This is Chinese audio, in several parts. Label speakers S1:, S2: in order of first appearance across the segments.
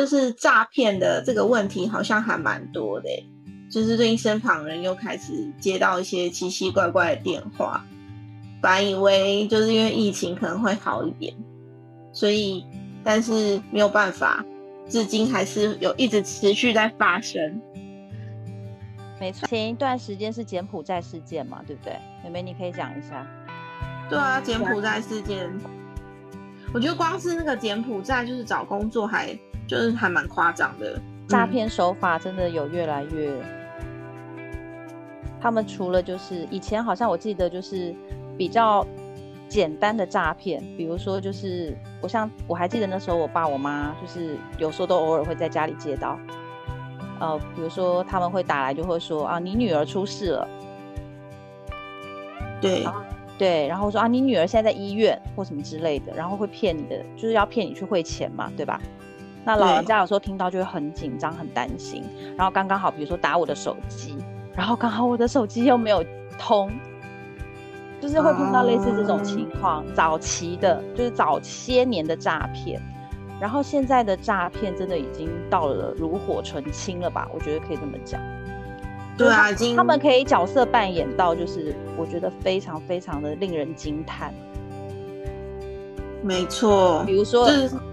S1: 就是诈骗的这个问题好像还蛮多的，就是最近身旁人又开始接到一些奇奇怪怪的电话，本来以为就是因为疫情可能会好一点，所以但是没有办法，至今还是有一直持续在发生。
S2: 没错，前一段时间是柬埔寨事件嘛，对不对？妹妹你可以讲一下。
S1: 对啊，柬埔寨事件，我觉得光是那个柬埔寨就是找工作还。就是还蛮夸张的，
S2: 诈骗手法真的有越来越。他们除了就是以前好像我记得就是比较简单的诈骗，比如说就是我像我还记得那时候我爸我妈就是有时候都偶尔会在家里接到，呃，比如说他们会打来就会说啊你女儿出事了，
S1: 对
S2: 对，然后说啊你女儿现在在医院或什么之类的，然后会骗你的，就是要骗你去汇钱嘛，对吧？那老人家有时候听到就会很紧张、很担心，然后刚刚好，比如说打我的手机，然后刚好我的手机又没有通，就是会碰到类似这种情况。早期的，就是早些年的诈骗，然后现在的诈骗真的已经到了炉火纯青了吧？我觉得可以这么讲。
S1: 对啊，已经
S2: 他们可以角色扮演到，就是我觉得非常非常的令人惊叹。
S1: 没错，
S2: 比如说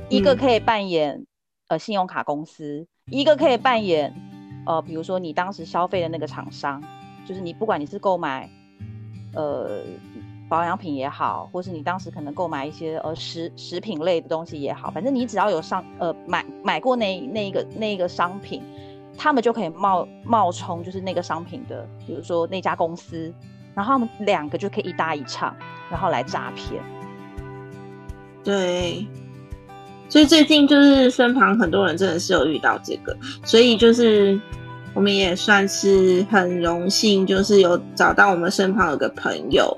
S2: 一个可以扮演。呃，信用卡公司一个可以扮演，呃，比如说你当时消费的那个厂商，就是你不管你是购买，呃，保养品也好，或是你当时可能购买一些呃食食品类的东西也好，反正你只要有上呃买买过那那一个那一个商品，他们就可以冒冒充就是那个商品的，比如说那家公司，然后他们两个就可以一搭一唱，然后来诈骗。
S1: 对。所以最近就是身旁很多人真的是有遇到这个，所以就是我们也算是很荣幸，就是有找到我们身旁有个朋友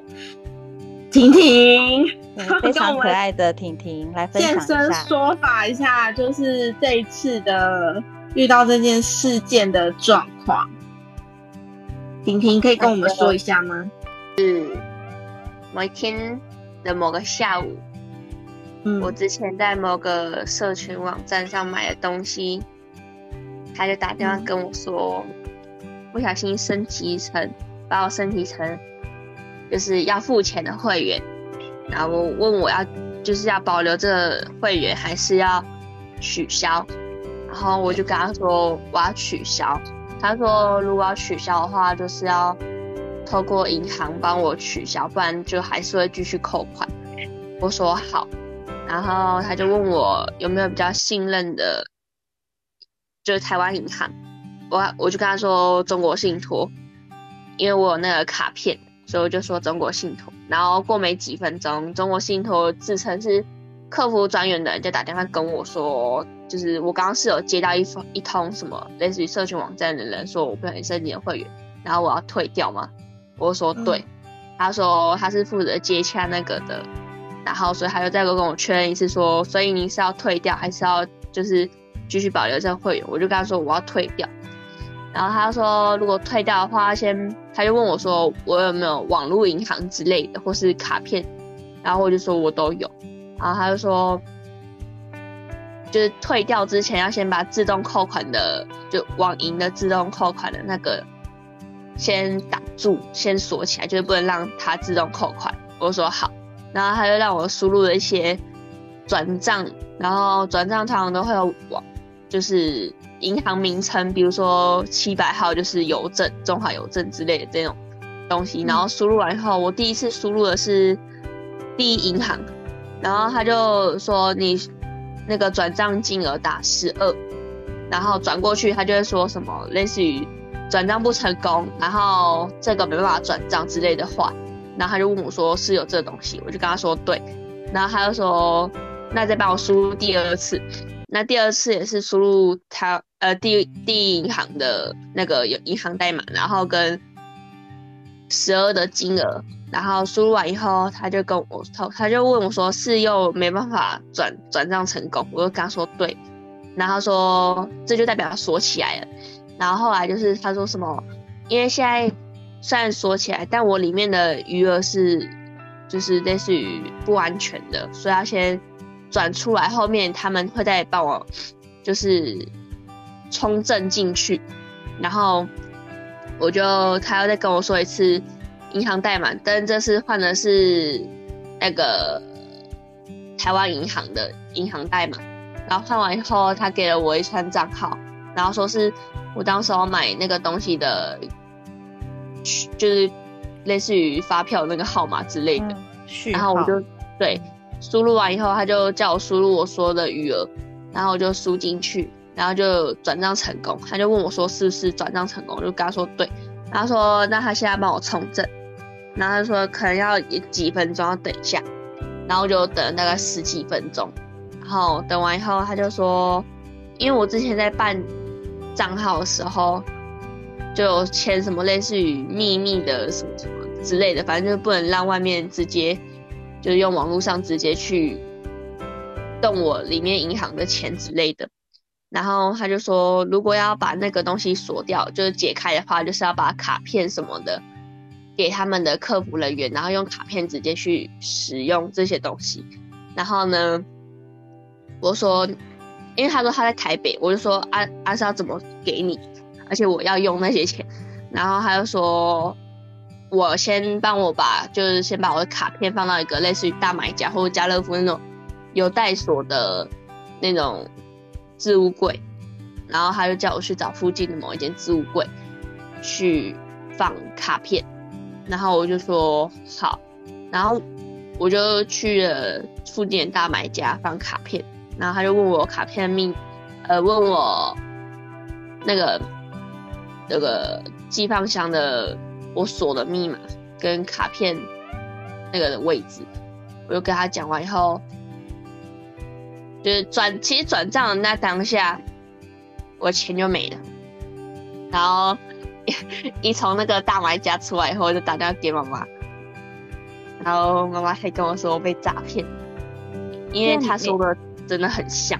S1: 婷婷，
S2: 非常可爱的婷婷来分享
S1: 现身说法一下，就是这一次的遇到这件事件的状况。婷婷可以跟我们说一下吗？
S3: 是某一天的某个下午。我之前在某个社群网站上买的东西，他就打电话跟我说，不小心升级成，把我升级成就是要付钱的会员，然后问我要就是要保留这个会员还是要取消，然后我就跟他说我要取消，他说如果要取消的话，就是要透过银行帮我取消，不然就还是会继续扣款。我说好。然后他就问我有没有比较信任的，就是台湾银行，我我就跟他说中国信托，因为我有那个卡片，所以我就说中国信托。然后过没几分钟，中国信托自称是客服专员的人就打电话跟我说，就是我刚刚是有接到一封一通什么类似于社群网站的人说我不小心申请会员，然后我要退掉吗？我说对，他说他是负责接洽那个的。然后，所以他又再跟我确认一次，说，所以您是要退掉，还是要就是继续保留这个会员？我就跟他说我要退掉。然后他说，如果退掉的话，先他就问我说，我有没有网络银行之类的，或是卡片？然后我就说我都有。然后他就说，就是退掉之前要先把自动扣款的，就网银的自动扣款的那个先挡住，先锁起来，就是不能让它自动扣款。我说好。然后他就让我输入了一些转账，然后转账通常都会有网，就是银行名称，比如说七百号就是邮政、中华邮政之类的这种东西。然后输入完以后，我第一次输入的是第一银行，然后他就说你那个转账金额打十二，然后转过去他就会说什么类似于转账不成功，然后这个没办法转账之类的话。然后他就问我说：“是有这东西？”我就跟他说：“对。”然后他就说：“那再帮我输入第二次。”那第二次也是输入他呃第第一银行的那个有银行代码，然后跟十二的金额，然后输入完以后，他就跟我他他就问我说：“是又没办法转转账成功？”我就跟他说：“对。”然后他说：“这就代表锁起来了。”然后后来就是他说什么，因为现在。虽然锁起来，但我里面的余额是，就是类似于不安全的，所以要先转出来，后面他们会再帮我就是充正进去，然后我就他要再跟我说一次银行代码，但这次换的是那个台湾银行的银行代码，然后换完以后，他给了我一串账号，然后说是我当时候买那个东西的，就是类似于发票那个号码之类的，然后我就对。输入完以后，他就叫我输入我说的余额，然后我就输进去，然后就转账成功。他就问我说是不是转账成功，我就跟他说对。然后说那他现在帮我充证，然后他说可能要几分钟，要等一下。然后就等了大概十几分钟，然后等完以后，他就说，因为我之前在办账号的时候，就签什么类似于秘密的什么什么之类的，反正就不能让外面直接。就是用网络上直接去动我里面银行的钱之类的，然后他就说，如果要把那个东西锁掉，就是解开的话，就是要把卡片什么的给他们的客服人员，然后用卡片直接去使用这些东西。然后呢，我说，因为他说他在台北，我就说阿阿是要怎么给你，而且我要用那些钱，然后他就说。我先帮我把，就是先把我的卡片放到一个类似于大买家或者家乐福那种有带锁的那种置物柜，然后他就叫我去找附近的某一间置物柜去放卡片，然后我就说好，然后我就去了附近的大买家放卡片，然后他就问我卡片密，呃，问我那个那个寄放箱的。我锁的密码跟卡片那个的位置，我就跟他讲完以后，就是转，其实转账的那当下，我钱就没了。然后一 从那个大买家出来以后，就打电话给妈妈，然后妈妈还跟我说我被诈骗，因为他说的真的很像。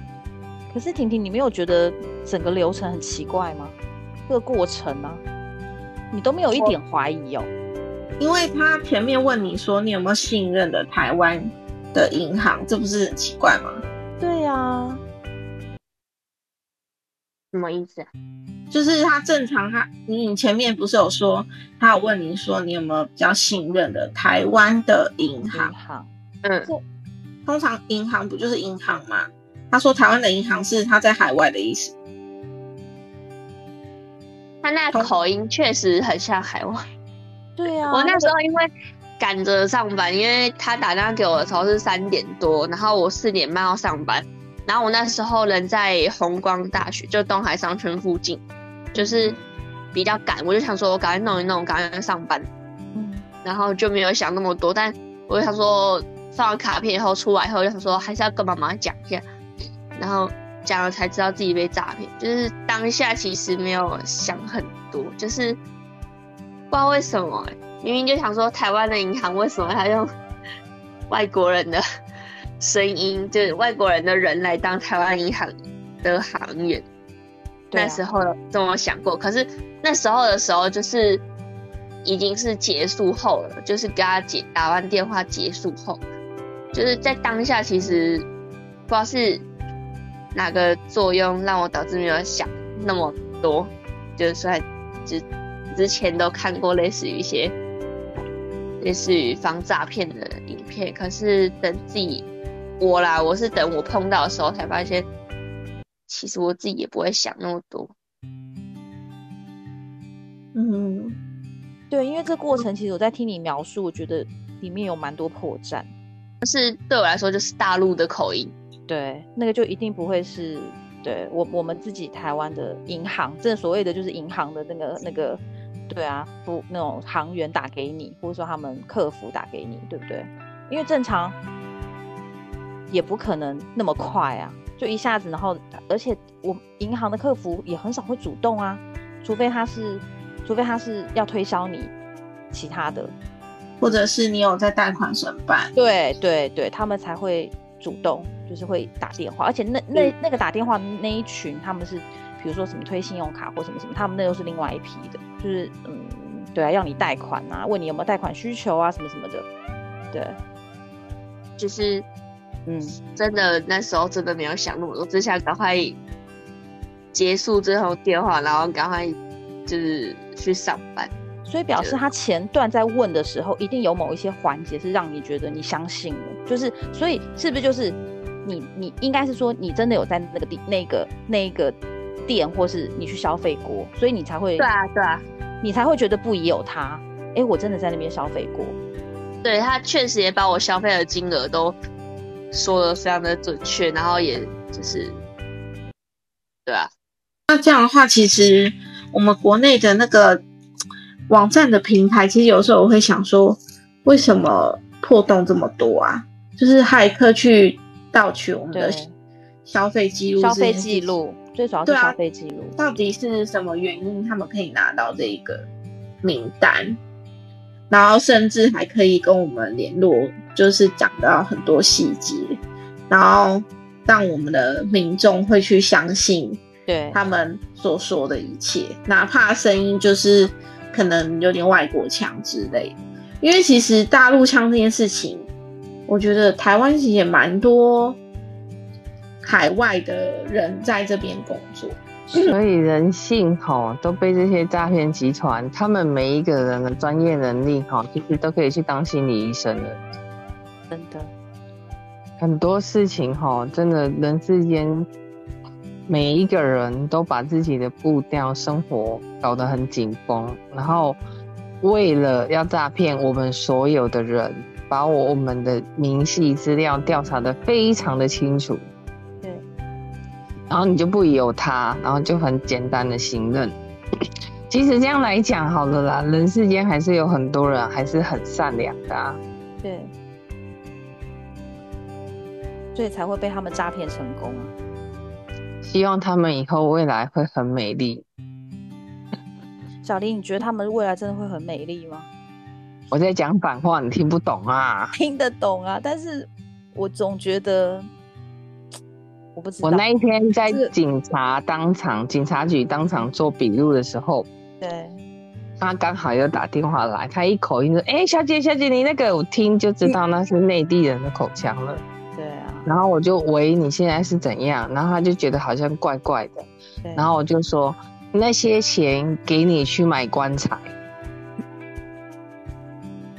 S2: 可是婷婷，你没有觉得整个流程很奇怪吗？这个过程呢？你都没有一点怀疑哦，
S1: 因为他前面问你说你有没有信任的台湾的银行，这不是很奇怪吗？
S2: 对呀，
S3: 什么意思？
S1: 就是他正常，他你前面不是有说他有问你说你有没有比较信任的台湾的银行？嗯，通常银行不就是银行吗？他说台湾的银行是他在海外的意思。
S3: 他那口音确实很像海外。
S2: 对啊，
S3: 我那时候因为赶着上班，因为他打电话给我的时候是三点多，然后我四点半要上班，然后我那时候人在红光大学，就东海商圈附近，就是比较赶，我就想说我赶快弄一弄，赶快上班。嗯，然后就没有想那么多，但我就想说放完卡片以后出来以后，就想说还是要跟妈妈讲一下，然后。讲了才知道自己被诈骗，就是当下其实没有想很多，就是不知道为什么，明明就想说台湾的银行为什么要用外国人的声音，就是外国人的人来当台湾银行的行员。那时候这么想过，可是那时候的时候就是已经是结束后了，就是给他接打完电话结束后，就是在当下其实不知道是。哪个作用让我导致没有想那么多？就是说，之之前都看过类似于一些类似于防诈骗的影片，可是等自己我啦，我是等我碰到的时候才发现，其实我自己也不会想那么多。
S2: 嗯，对，因为这过程其实我在听你描述，我觉得里面有蛮多破绽，
S3: 但是对我来说就是大陆的口音。
S2: 对，那个就一定不会是，对我我们自己台湾的银行，正所谓的就是银行的那个那个，对啊，不那种行员打给你，或者说他们客服打给你，对不对？因为正常也不可能那么快啊，就一下子，然后而且我银行的客服也很少会主动啊，除非他是，除非他是要推销你其他的，
S1: 或者是你有在贷款申办，
S2: 对对对，他们才会主动。就是会打电话，而且那那那个打电话那一群，他们是比如说什么推信用卡或什么什么，他们那又是另外一批的，就是嗯，对啊，要你贷款啊，问你有没有贷款需求啊，什么什么的，对，
S3: 就是嗯，真的那时候真的没有想那么多，只想赶快结束最后电话，然后赶快就是去上班。
S2: 所以表示他前段在问的时候，一定有某一些环节是让你觉得你相信了，就是所以是不是就是你你应该是说你真的有在那个地那个那个店，或是你去消费过，所以你才会
S3: 对啊对啊，
S2: 你才会觉得不疑有他。哎，我真的在那边消费过，
S3: 对他确实也把我消费的金额都说的非常的准确，然后也就是对啊。
S1: 那这样的话，其实我们国内的那个。网站的平台，其实有时候我会想说，为什么破洞这么多啊？就是骇客去盗取我们的消费记录，
S2: 消费记录最主要是消费记录，
S1: 到底是什么原因他们可以拿到这一个名单？然后甚至还可以跟我们联络，就是讲到很多细节，然后让我们的民众会去相信
S2: 对
S1: 他们所说的一切，哪怕声音就是。可能有点外国腔之类，因为其实大陆腔这件事情，我觉得台湾其实也蛮多海外的人在这边工作，
S4: 所以人性吼都被这些诈骗集团，他们每一个人的专业能力哈，其实都可以去当心理医生了。
S2: 真的，
S4: 很多事情吼，真的人世间。每一个人都把自己的步调、生活搞得很紧绷，然后为了要诈骗我们所有的人，把我们的明细资料调查的非常的清楚。
S2: 对，
S4: 然后你就不有他，然后就很简单的信任。其实这样来讲，好了啦，人世间还是有很多人还是很善良的啊。
S2: 对，所以才会被他们诈骗成功啊。
S4: 希望他们以后未来会很美丽。
S2: 小林，你觉得他们未来真的会很美丽吗？
S4: 我在讲反话，你听不懂啊？
S2: 听得懂啊，但是我总觉得 我不知道。
S4: 我那一天在警察当场、警察局当场做笔录的时候，
S2: 对，
S4: 他刚好又打电话来，他一口音说：“哎，小姐，小姐，你那个我听就知道那是内地人的口腔了。”然后我就喂，你现在是怎样？然后他就觉得好像怪怪的，然后我就说那些钱给你去买棺材，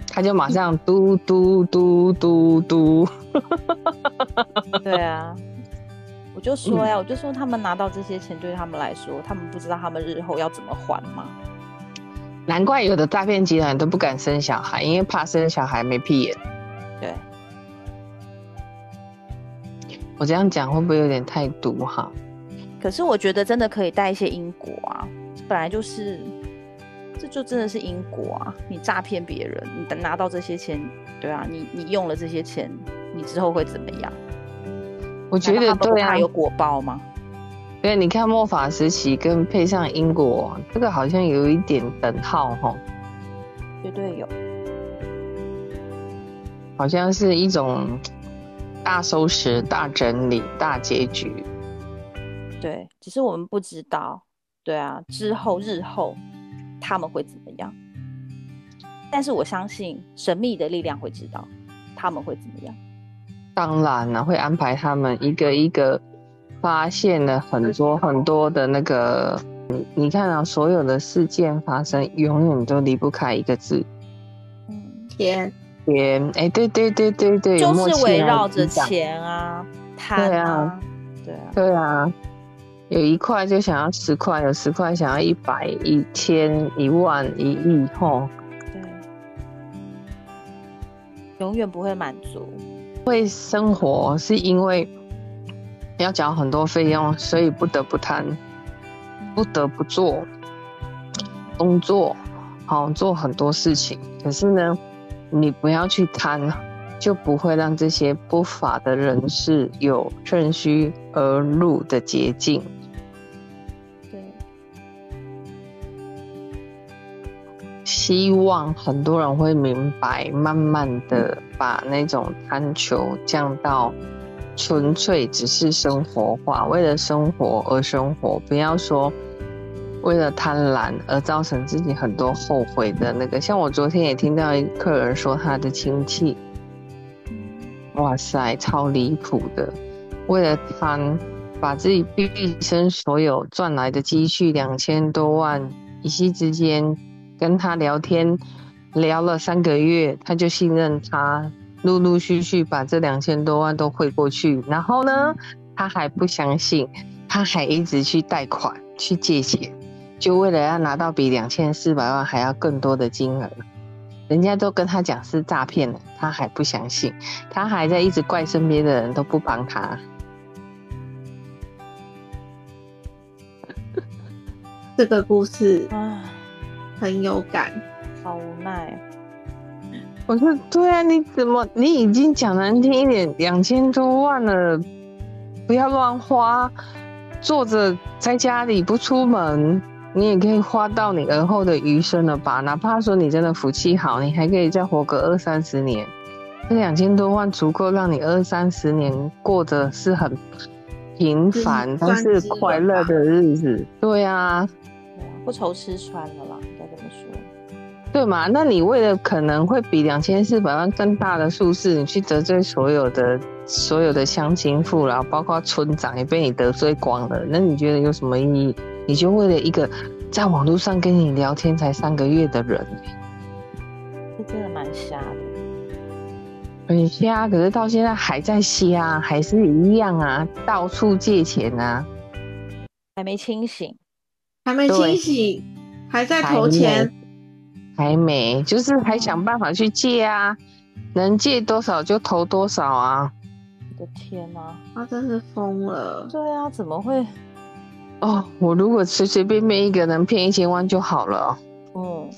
S4: 他就马上嘟嘟嘟嘟嘟，
S2: 对啊，我就说呀，我就说他们拿到这些钱对他们来说，他们不知道他们日后要怎么还吗？
S4: 难怪有的诈骗集团都不敢生小孩，因为怕生小孩没屁眼。
S2: 对。
S4: 我这样讲会不会有点太毒哈？
S2: 可是我觉得真的可以带一些因果啊，本来就是，这就真的是因果啊！你诈骗别人，你等拿到这些钱，对啊，你你用了这些钱，你之后会怎么样？
S4: 我觉得对啊，
S2: 有果报吗？
S4: 对，你看末法时期跟配上因果，这个好像有一点等号哈。
S2: 绝对有，
S4: 好像是一种。大收拾、大整理、大结局，
S2: 对，只是我们不知道，对啊，之后日后他们会怎么样？但是我相信神秘的力量会知道他们会怎么样。
S4: 当然了，会安排他们一个一个发现了很多很多的那个，你你看啊，所有的事件发生，永远都离不开一个字，
S2: 嗯，天。
S4: 钱，哎，对对对对对，
S2: 就是围绕着钱啊，贪啊，对啊，
S4: 对啊，有一块就想要十块，有十块想要一百、一千、一万、一亿，吼，
S2: 对，永远不会满足。
S4: 为生活是因为要缴很多费用，所以不得不贪，不得不做工作，好做很多事情。可是呢？你不要去贪，就不会让这些不法的人士有趁虚而入的捷径。
S2: 对，
S4: 希望很多人会明白，慢慢的把那种贪求降到纯粹只是生活化，为了生活而生活，不要说。为了贪婪而造成自己很多后悔的那个，像我昨天也听到一客人说他的亲戚，哇塞，超离谱的，为了贪把自己毕生所有赚来的积蓄两千多万，一夕之间跟他聊天，聊了三个月，他就信任他，陆陆续续把这两千多万都汇过去，然后呢，他还不相信，他还一直去贷款去借钱，就为了要拿到比两千四百万还要更多的金额。人家都跟他讲是诈骗了，他还不相信，他还在一直怪身边的人都不帮他。
S1: 这个故事啊，很有感，
S2: 好无奈。
S4: 我说对啊，你怎么你已经讲难听一点，两千多万了，不要乱花，坐着在家里不出门。你也可以花到你而后的余生了吧？哪怕说你真的福气好，你还可以再活个二三十年。这两千多万足够让你二三十年过得是很平凡但是快乐的日子。对啊，
S2: 不愁吃穿了啦，应该怎么说。
S4: 对嘛？那你为了可能会比两千四百万更大的数字，你去得罪所有的所有的乡亲父老，包括村长也被你得罪光了，那你觉得有什么意义？你就为了一个在网络上跟你聊天才三个月的人，
S2: 这真的蛮瞎的，
S4: 很瞎。可是到现在还在瞎，还是一样啊，到处借钱啊，
S2: 还没清醒，
S1: 还没清醒，还在投钱，
S4: 还没，就是还想办法去借啊，能借多少就投多少啊。
S2: 我的天哪，
S1: 他真是疯了。
S2: 对啊，怎么会？
S4: 哦，我如果随随便便一个人骗一千万就好了，嗯，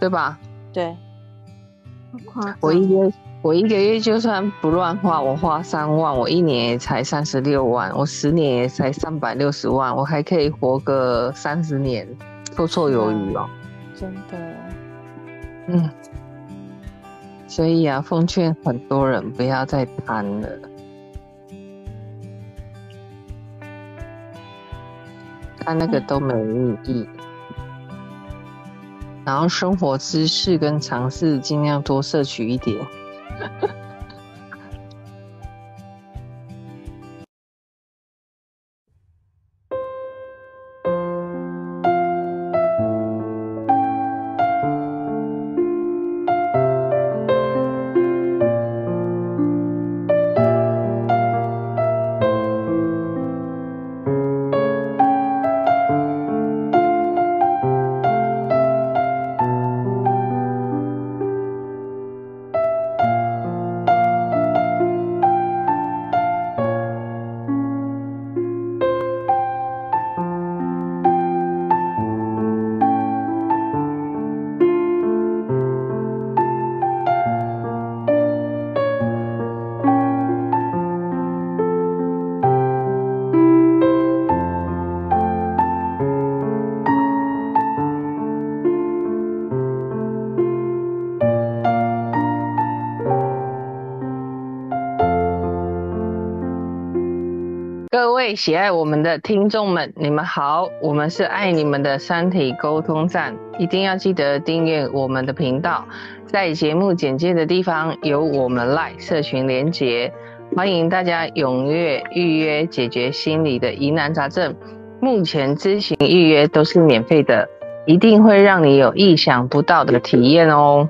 S4: 对吧？
S2: 对，
S4: 我一个我一个月就算不乱花，我花三万，我一年也才三十六万，我十年也才三百六十万，我还可以活个三十年，绰绰有余哦。
S2: 真的，
S4: 嗯，所以啊，奉劝很多人不要再贪了。他那个都没意义，然后生活知识跟尝试尽量多摄取一点。各位喜爱我们的听众们，你们好，我们是爱你们的三体沟通站，一定要记得订阅我们的频道，在节目简介的地方有我们 Live 社群连结，欢迎大家踊跃预约解决心理的疑难杂症，目前咨询预约都是免费的，一定会让你有意想不到的体验哦。